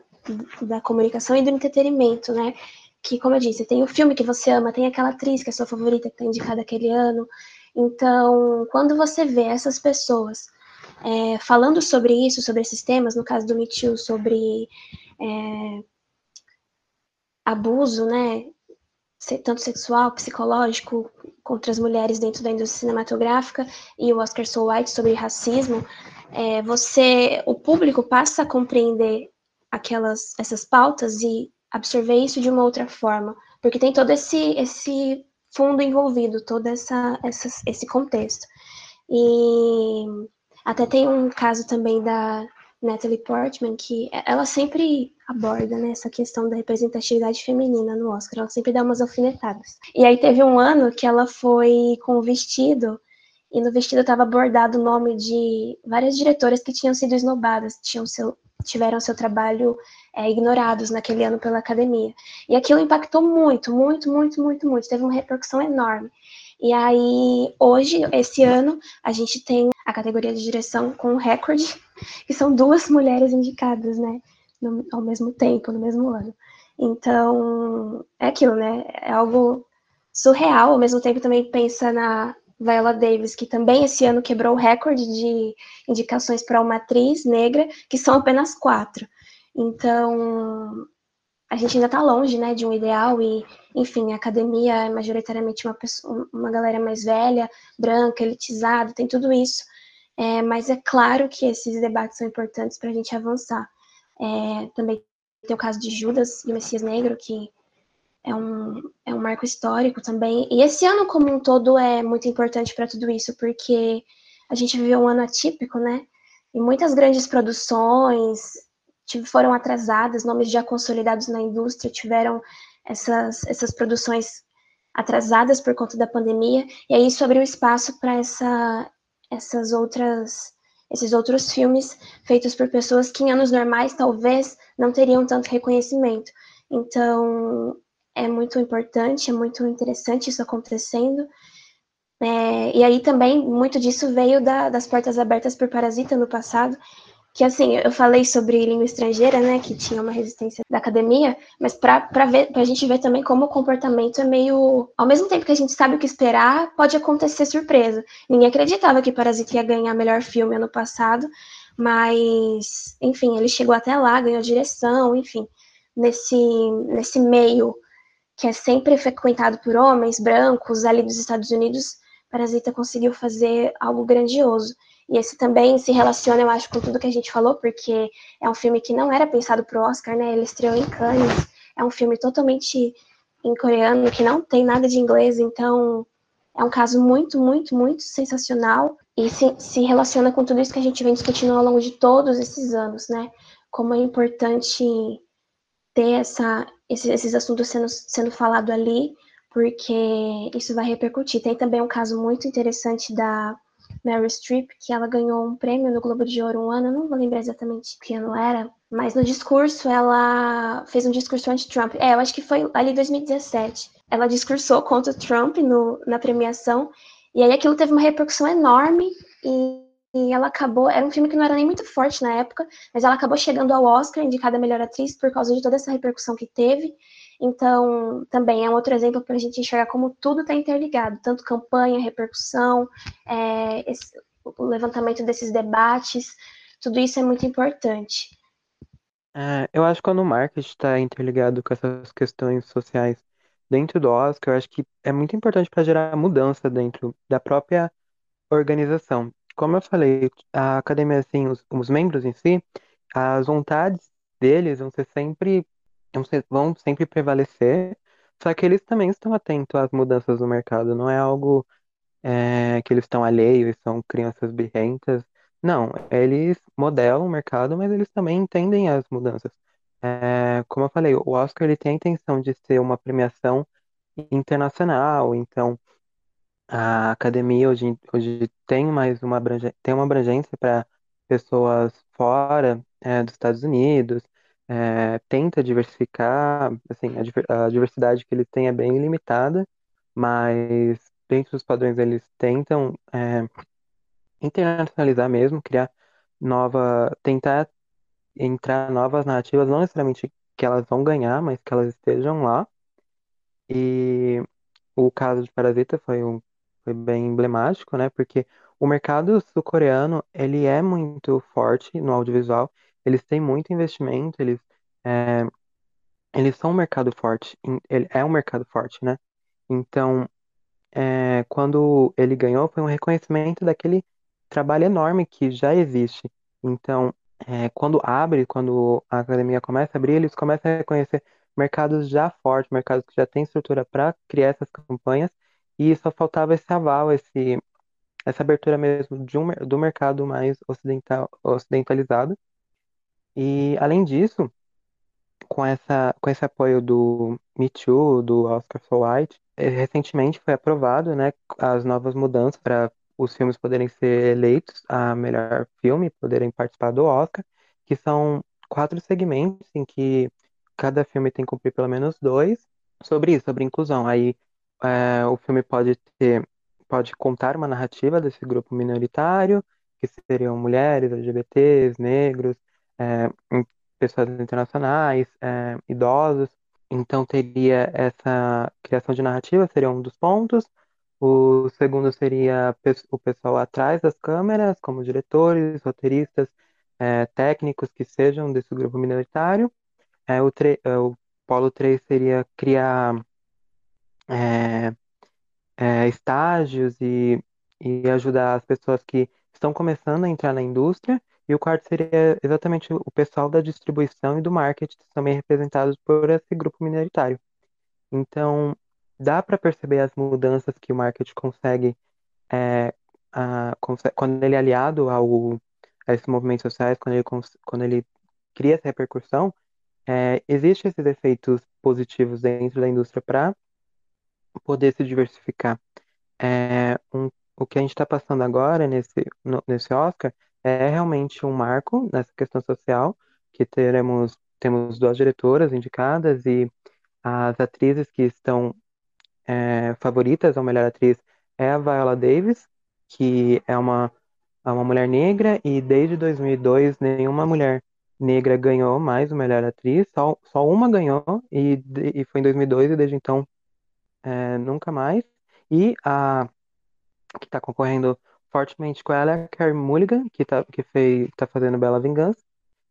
da comunicação e do entretenimento, né? Que, como eu disse, tem o filme que você ama, tem aquela atriz que é sua favorita, que está indicada aquele ano. Então, quando você vê essas pessoas é, falando sobre isso, sobre esses temas, no caso do Me Too, sobre é, abuso, né? Tanto sexual, psicológico, contra as mulheres dentro da indústria cinematográfica e o Oscar So White sobre racismo, é, você, o público passa a compreender aquelas essas pautas e absorver isso de uma outra forma, porque tem todo esse esse fundo envolvido, todo essa, essa esse contexto. E até tem um caso também da Natalie Portman, que ela sempre aborda né, essa questão da representatividade feminina no Oscar, ela sempre dá umas alfinetadas. E aí teve um ano que ela foi com o vestido, e no vestido estava bordado o nome de várias diretoras que tinham sido esnobadas, tinham seu, tiveram seu trabalho é, ignorados naquele ano pela academia. E aquilo impactou muito, muito, muito, muito, muito, teve uma repercussão enorme. E aí, hoje, esse ano, a gente tem a categoria de direção com recorde, que são duas mulheres indicadas, né, no, ao mesmo tempo, no mesmo ano. Então, é aquilo, né? É algo surreal, ao mesmo tempo também pensa na Viola Davis, que também esse ano quebrou o recorde de indicações para uma atriz negra, que são apenas quatro. Então, a gente ainda está longe, né, de um ideal e, enfim, a academia é majoritariamente uma, pessoa, uma galera mais velha, branca, elitizada, tem tudo isso. É, mas é claro que esses debates são importantes para a gente avançar. É, também tem o caso de Judas e o Messias Negro, que é um, é um marco histórico também. E esse ano como um todo é muito importante para tudo isso, porque a gente viveu um ano atípico, né? E muitas grandes produções foram atrasadas, nomes já consolidados na indústria tiveram essas, essas produções atrasadas por conta da pandemia, e aí isso abriu espaço para essa, essas outras esses outros filmes feitos por pessoas que em anos normais talvez não teriam tanto reconhecimento. Então, é muito importante, é muito interessante isso acontecendo. É, e aí também muito disso veio da, das portas abertas por Parasita no passado, que assim, eu falei sobre língua estrangeira, né, que tinha uma resistência da academia, mas para ver, pra gente ver também como o comportamento é meio, ao mesmo tempo que a gente sabe o que esperar, pode acontecer surpresa. Ninguém acreditava que Parasita ia ganhar melhor filme ano passado, mas enfim, ele chegou até lá, ganhou direção, enfim, nesse nesse meio que é sempre frequentado por homens brancos ali dos Estados Unidos, Parasita conseguiu fazer algo grandioso. E esse também se relaciona, eu acho, com tudo que a gente falou, porque é um filme que não era pensado para o Oscar, né? Ele estreou em Cannes. É um filme totalmente em coreano, que não tem nada de inglês, então é um caso muito, muito, muito sensacional e se, se relaciona com tudo isso que a gente vem discutindo ao longo de todos esses anos, né? Como é importante ter essa, esses, esses assuntos sendo, sendo falado ali, porque isso vai repercutir. Tem também um caso muito interessante da Meryl Streep, que ela ganhou um prêmio no Globo de Ouro um ano, eu não vou lembrar exatamente que ano era, mas no discurso ela fez um discurso anti-Trump. É, eu acho que foi ali em 2017. Ela discursou contra o Trump no, na premiação, e aí aquilo teve uma repercussão enorme e e ela acabou, era um filme que não era nem muito forte na época, mas ela acabou chegando ao Oscar, indicada a melhor atriz, por causa de toda essa repercussão que teve. Então, também é um outro exemplo para a gente enxergar como tudo está interligado, tanto campanha, repercussão, é, esse, o levantamento desses debates, tudo isso é muito importante. É, eu acho que quando o marketing está interligado com essas questões sociais dentro do Oscar, eu acho que é muito importante para gerar mudança dentro da própria organização como eu falei, a academia, assim, os, os membros em si, as vontades deles vão ser sempre, vão, sempre prevalecer, só que eles também estão atentos às mudanças do mercado, não é algo é, que eles estão alheios, são crianças birrentas. Não, eles modelam o mercado, mas eles também entendem as mudanças. É, como eu falei, o Oscar ele tem a intenção de ser uma premiação internacional, então a academia hoje, hoje tem mais uma tem uma abrangência para pessoas fora é, dos Estados Unidos, é, tenta diversificar, assim, a, a diversidade que eles têm é bem limitada, mas dentro dos padrões eles tentam é, internacionalizar mesmo, criar nova, tentar entrar novas narrativas, não necessariamente que elas vão ganhar, mas que elas estejam lá. E o caso de Parasita foi um foi bem emblemático, né? Porque o mercado sul-coreano, ele é muito forte no audiovisual, eles têm muito investimento, eles, é, eles são um mercado forte, ele é um mercado forte, né? Então, é, quando ele ganhou, foi um reconhecimento daquele trabalho enorme que já existe. Então, é, quando abre, quando a academia começa a abrir, eles começam a reconhecer mercados já fortes, mercados que já têm estrutura para criar essas campanhas e só faltava esse aval, esse, essa abertura mesmo um, do mercado mais ocidental, ocidentalizado. E, além disso, com, essa, com esse apoio do Me Too, do Oscar So White, eh, recentemente foi aprovado né, as novas mudanças para os filmes poderem ser eleitos a melhor filme, poderem participar do Oscar, que são quatro segmentos em que cada filme tem que cumprir pelo menos dois sobre isso, sobre inclusão. Aí é, o filme pode ter, pode contar uma narrativa desse grupo minoritário, que seriam mulheres, LGBTs, negros, é, pessoas internacionais, é, idosos, Então teria essa criação de narrativa, seria um dos pontos. O segundo seria o pessoal atrás das câmeras, como diretores, roteiristas, é, técnicos que sejam desse grupo minoritário. É, o, é, o polo 3 seria criar é, é, estágios e, e ajudar as pessoas que estão começando a entrar na indústria. E o quarto seria exatamente o pessoal da distribuição e do marketing, também representados por esse grupo minoritário. Então, dá para perceber as mudanças que o marketing consegue, é, a, consegue, quando ele é aliado ao, a esses movimentos sociais, quando ele, quando ele cria essa repercussão, é, existem esses efeitos positivos dentro da indústria para poder se diversificar. É, um, o que a gente está passando agora nesse, no, nesse Oscar é realmente um marco nessa questão social, que teremos temos duas diretoras indicadas e as atrizes que estão é, favoritas ao melhor atriz é a Viola Davis, que é uma, é uma mulher negra e desde 2002 nenhuma mulher negra ganhou mais o melhor atriz, só, só uma ganhou e, e foi em 2002 e desde então é, nunca mais. E a que está concorrendo fortemente com ela é a Carey Mulligan, que está que fez, tá fazendo Bela Vingança,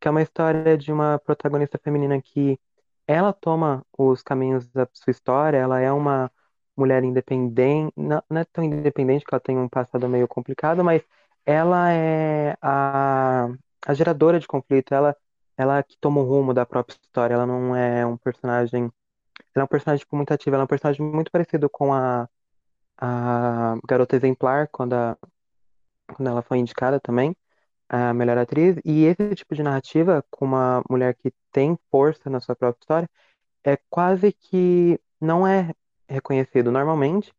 que é uma história de uma protagonista feminina que ela toma os caminhos da sua história, ela é uma mulher independente, não, não é tão independente que ela tem um passado meio complicado, mas ela é a, a geradora de conflito, ela ela que toma o rumo da própria história, ela não é um personagem, ela é um personagem tipo, muito ativo, ela é um personagem muito parecido com a, a Garota Exemplar, quando, a, quando ela foi indicada também, a melhor atriz, e esse tipo de narrativa, com uma mulher que tem força na sua própria história, é quase que não é reconhecido. Normalmente,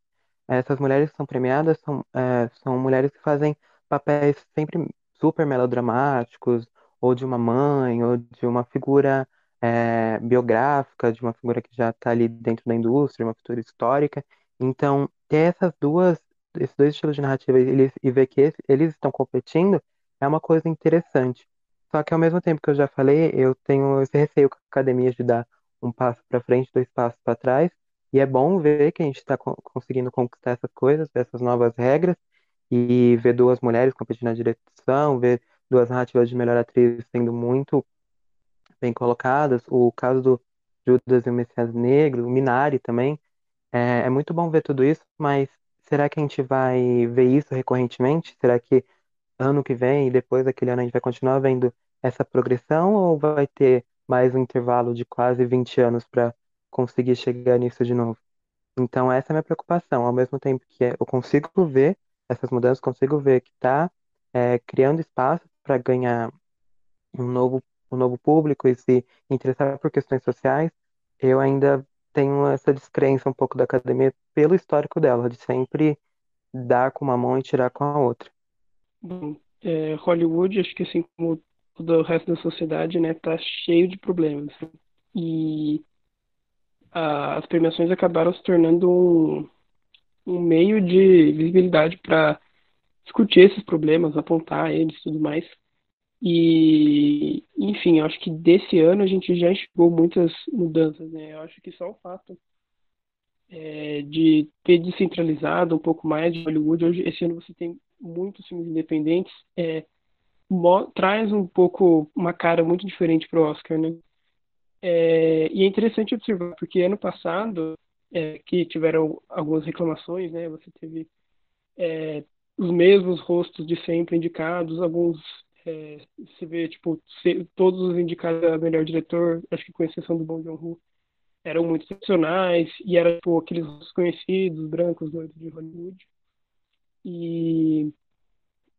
essas mulheres que são premiadas são, é, são mulheres que fazem papéis sempre super melodramáticos, ou de uma mãe, ou de uma figura é, biográfica, de uma figura que já está ali dentro da indústria, uma figura histórica. Então, ter essas duas, esses dois estilos de narrativa eles, e ver que eles estão competindo é uma coisa interessante. Só que ao mesmo tempo que eu já falei, eu tenho esse receio com a academia de dar um passo para frente, dois passos para trás, e é bom ver que a gente está conseguindo conquistar essas coisas, essas novas regras, e ver duas mulheres competindo na direção, ver duas narrativas de melhor atriz sendo muito bem colocadas. O caso do Judas e o Messias Negro, o Minari também. É, é muito bom ver tudo isso, mas será que a gente vai ver isso recorrentemente? Será que ano que vem e depois daquele ano a gente vai continuar vendo essa progressão ou vai ter mais um intervalo de quase 20 anos para conseguir chegar nisso de novo? Então, essa é a minha preocupação. Ao mesmo tempo que eu consigo ver essas mudanças, consigo ver que está é, criando espaço para ganhar um novo, um novo público e se interessar por questões sociais, eu ainda tenho essa descrença um pouco da academia pelo histórico dela, de sempre dar com uma mão e tirar com a outra. Bom, é, Hollywood, acho que assim como todo o resto da sociedade, né, tá cheio de problemas. E a, as premiações acabaram se tornando um, um meio de visibilidade para discutir esses problemas, apontar eles e tudo mais. E, enfim, acho que desse ano a gente já enxergou muitas mudanças, né? Eu acho que só o fato é, de ter descentralizado um pouco mais de Hollywood, hoje, esse ano você tem muitos filmes independentes, é, traz um pouco uma cara muito diferente para o Oscar, né? É, e é interessante observar, porque ano passado, é, que tiveram algumas reclamações, né? Você teve é, os mesmos rostos de sempre indicados, alguns é, se vê tipo se, todos os indicados a melhor diretor, acho que com exceção do Bong Joon-ho, eram muito excepcionais e eram tipo, aqueles conhecidos, brancos, doidos de Hollywood. E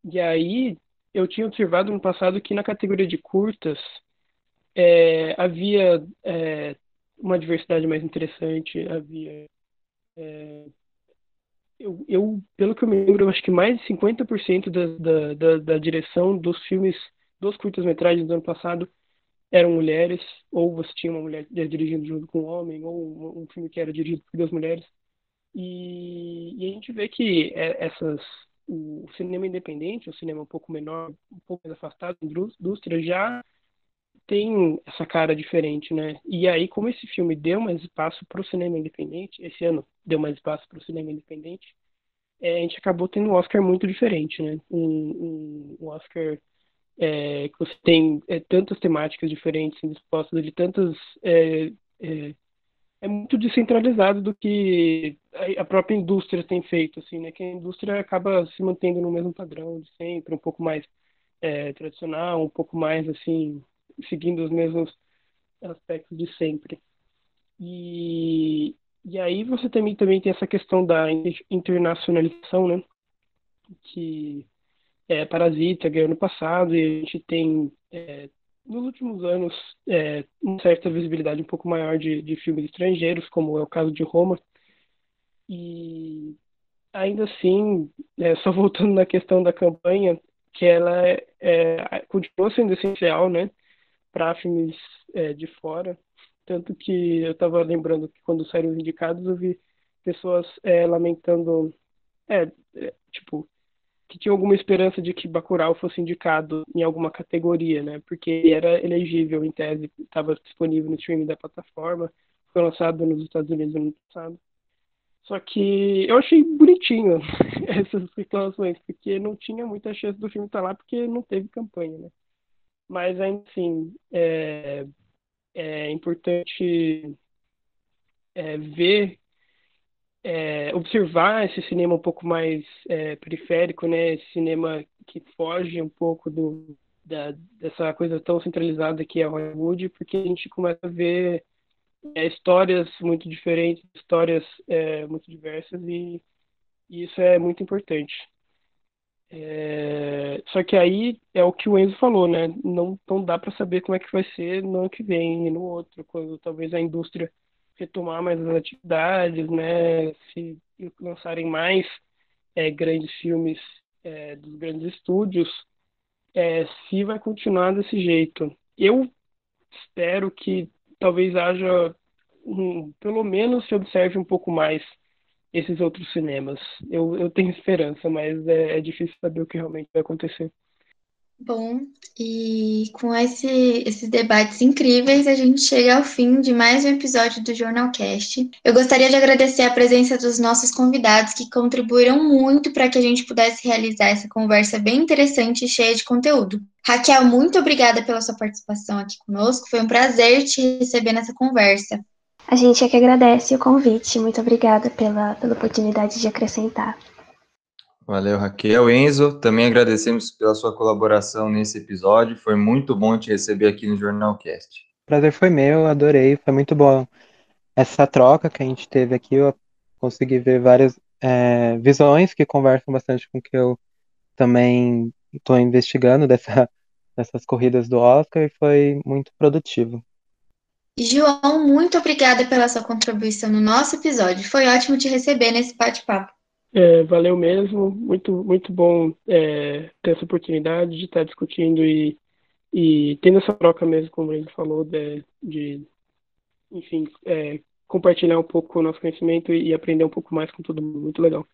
e aí eu tinha observado no passado que na categoria de curtas é, havia é, uma diversidade mais interessante, havia é, eu, eu, pelo que eu me lembro, eu acho que mais de 50% da, da, da, da direção dos filmes, dos curtas-metragens do ano passado, eram mulheres, ou você tinha uma mulher dirigindo junto com um homem, ou um filme que era dirigido por duas mulheres. E, e a gente vê que é, essas, o cinema independente, o cinema um pouco menor, um pouco mais afastado da indústria, já tem essa cara diferente, né? E aí, como esse filme deu mais espaço para o cinema independente, esse ano deu mais espaço para o cinema independente, é, a gente acabou tendo um Oscar muito diferente, né? Um, um, um Oscar é, que você tem é, tantas temáticas diferentes expostas ali, tantas é, é, é, muito descentralizado do que a própria indústria tem feito, assim, né? Que a indústria acaba se mantendo no mesmo padrão de sempre, um pouco mais é, tradicional, um pouco mais assim, seguindo os mesmos aspectos de sempre. E, e aí você também, também tem essa questão da internacionalização, né? Que é, Parasita ganhou no passado e a gente tem é, nos últimos anos é, uma certa visibilidade um pouco maior de, de filmes estrangeiros, como é o caso de Roma. E ainda assim, é, só voltando na questão da campanha, que ela é, é, continua sendo essencial, né, para filmes é, de fora. Tanto que eu estava lembrando que quando saíram os indicados, eu vi pessoas é, lamentando, é, é, tipo, que tinha alguma esperança de que Bacurau fosse indicado em alguma categoria, né? Porque era elegível em tese, estava disponível no streaming da plataforma, foi lançado nos Estados Unidos no ano passado. Só que eu achei bonitinho essas reclamações, porque não tinha muita chance do filme estar lá, porque não teve campanha, né? Mas ainda assim, é, é importante é, ver, é, observar esse cinema um pouco mais é, periférico, né? Esse cinema que foge um pouco do, da, dessa coisa tão centralizada que é Hollywood, porque a gente começa a ver é, histórias muito diferentes, histórias é, muito diversas e, e, isso é muito importante. É, só que aí é o que o Enzo falou, né? Não, não dá para saber como é que vai ser no ano que vem e no outro, quando talvez a indústria retomar mais as atividades, né? Se lançarem mais é, grandes filmes é, dos grandes estúdios, é, se vai continuar desse jeito. Eu espero que talvez haja, um, pelo menos se observe um pouco mais esses outros cinemas. Eu, eu tenho esperança, mas é, é difícil saber o que realmente vai acontecer. Bom, e com esse, esses debates incríveis, a gente chega ao fim de mais um episódio do Jornalcast. Eu gostaria de agradecer a presença dos nossos convidados que contribuíram muito para que a gente pudesse realizar essa conversa bem interessante e cheia de conteúdo. Raquel, muito obrigada pela sua participação aqui conosco. Foi um prazer te receber nessa conversa. A gente é que agradece o convite. Muito obrigada pela, pela oportunidade de acrescentar. Valeu, Raquel. Enzo, também agradecemos pela sua colaboração nesse episódio. Foi muito bom te receber aqui no Jornalcast. O prazer foi meu, adorei. Foi muito bom essa troca que a gente teve aqui. Eu consegui ver várias é, visões que conversam bastante com o que eu também estou investigando dessa, dessas corridas do Oscar e foi muito produtivo. João, muito obrigada pela sua contribuição no nosso episódio. Foi ótimo te receber nesse bate-papo. É, valeu mesmo, muito, muito bom é, ter essa oportunidade de estar discutindo e, e tendo essa troca mesmo, como ele falou, de, de enfim, é, compartilhar um pouco o nosso conhecimento e aprender um pouco mais com todo mundo. Muito legal.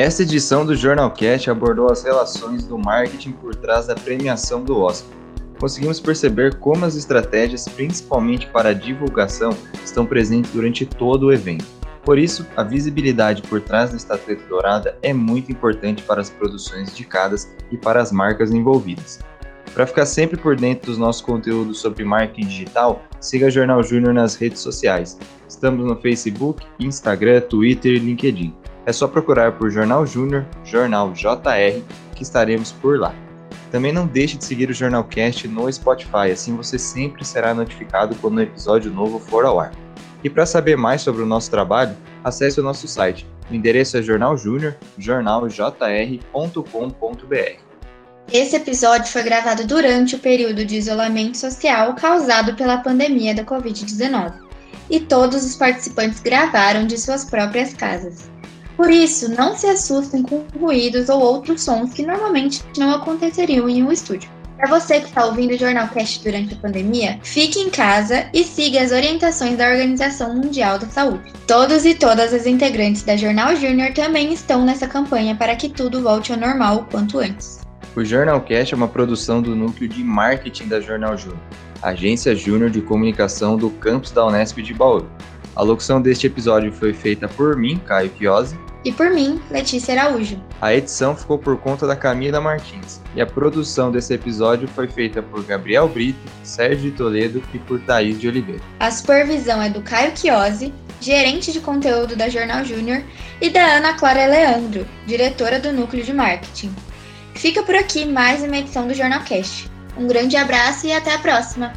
Essa edição do Jornalcast abordou as relações do marketing por trás da premiação do Oscar conseguimos perceber como as estratégias, principalmente para a divulgação, estão presentes durante todo o evento. Por isso, a visibilidade por trás da estatueta dourada é muito importante para as produções indicadas e para as marcas envolvidas. Para ficar sempre por dentro dos nossos conteúdos sobre marketing digital, siga a Jornal Júnior nas redes sociais. Estamos no Facebook, Instagram, Twitter e LinkedIn. É só procurar por Jornal Júnior, Jornal JR, que estaremos por lá. Também não deixe de seguir o Jornalcast no Spotify, assim você sempre será notificado quando um episódio novo for ao ar. E para saber mais sobre o nosso trabalho, acesse o nosso site. O endereço é jornaljúnior, jornaljr.com.br. Esse episódio foi gravado durante o período de isolamento social causado pela pandemia da Covid-19, e todos os participantes gravaram de suas próprias casas. Por isso, não se assustem com ruídos ou outros sons que normalmente não aconteceriam em um estúdio. Para você que está ouvindo o Jornalcast durante a pandemia, fique em casa e siga as orientações da Organização Mundial da Saúde. Todos e todas as integrantes da Jornal Júnior também estão nessa campanha para que tudo volte ao normal o quanto antes. O Jornalcast é uma produção do núcleo de marketing da Jornal Júnior, agência júnior de comunicação do campus da Unesp de Bauru. A locução deste episódio foi feita por mim, Caio Chiosi, E por mim, Letícia Araújo. A edição ficou por conta da Camila Martins e a produção desse episódio foi feita por Gabriel Brito, Sérgio de Toledo e por Thaís de Oliveira. A supervisão é do Caio Chiosi, gerente de conteúdo da Jornal Júnior, e da Ana Clara Leandro, diretora do núcleo de marketing. Fica por aqui mais uma edição do Jornalcast. Um grande abraço e até a próxima!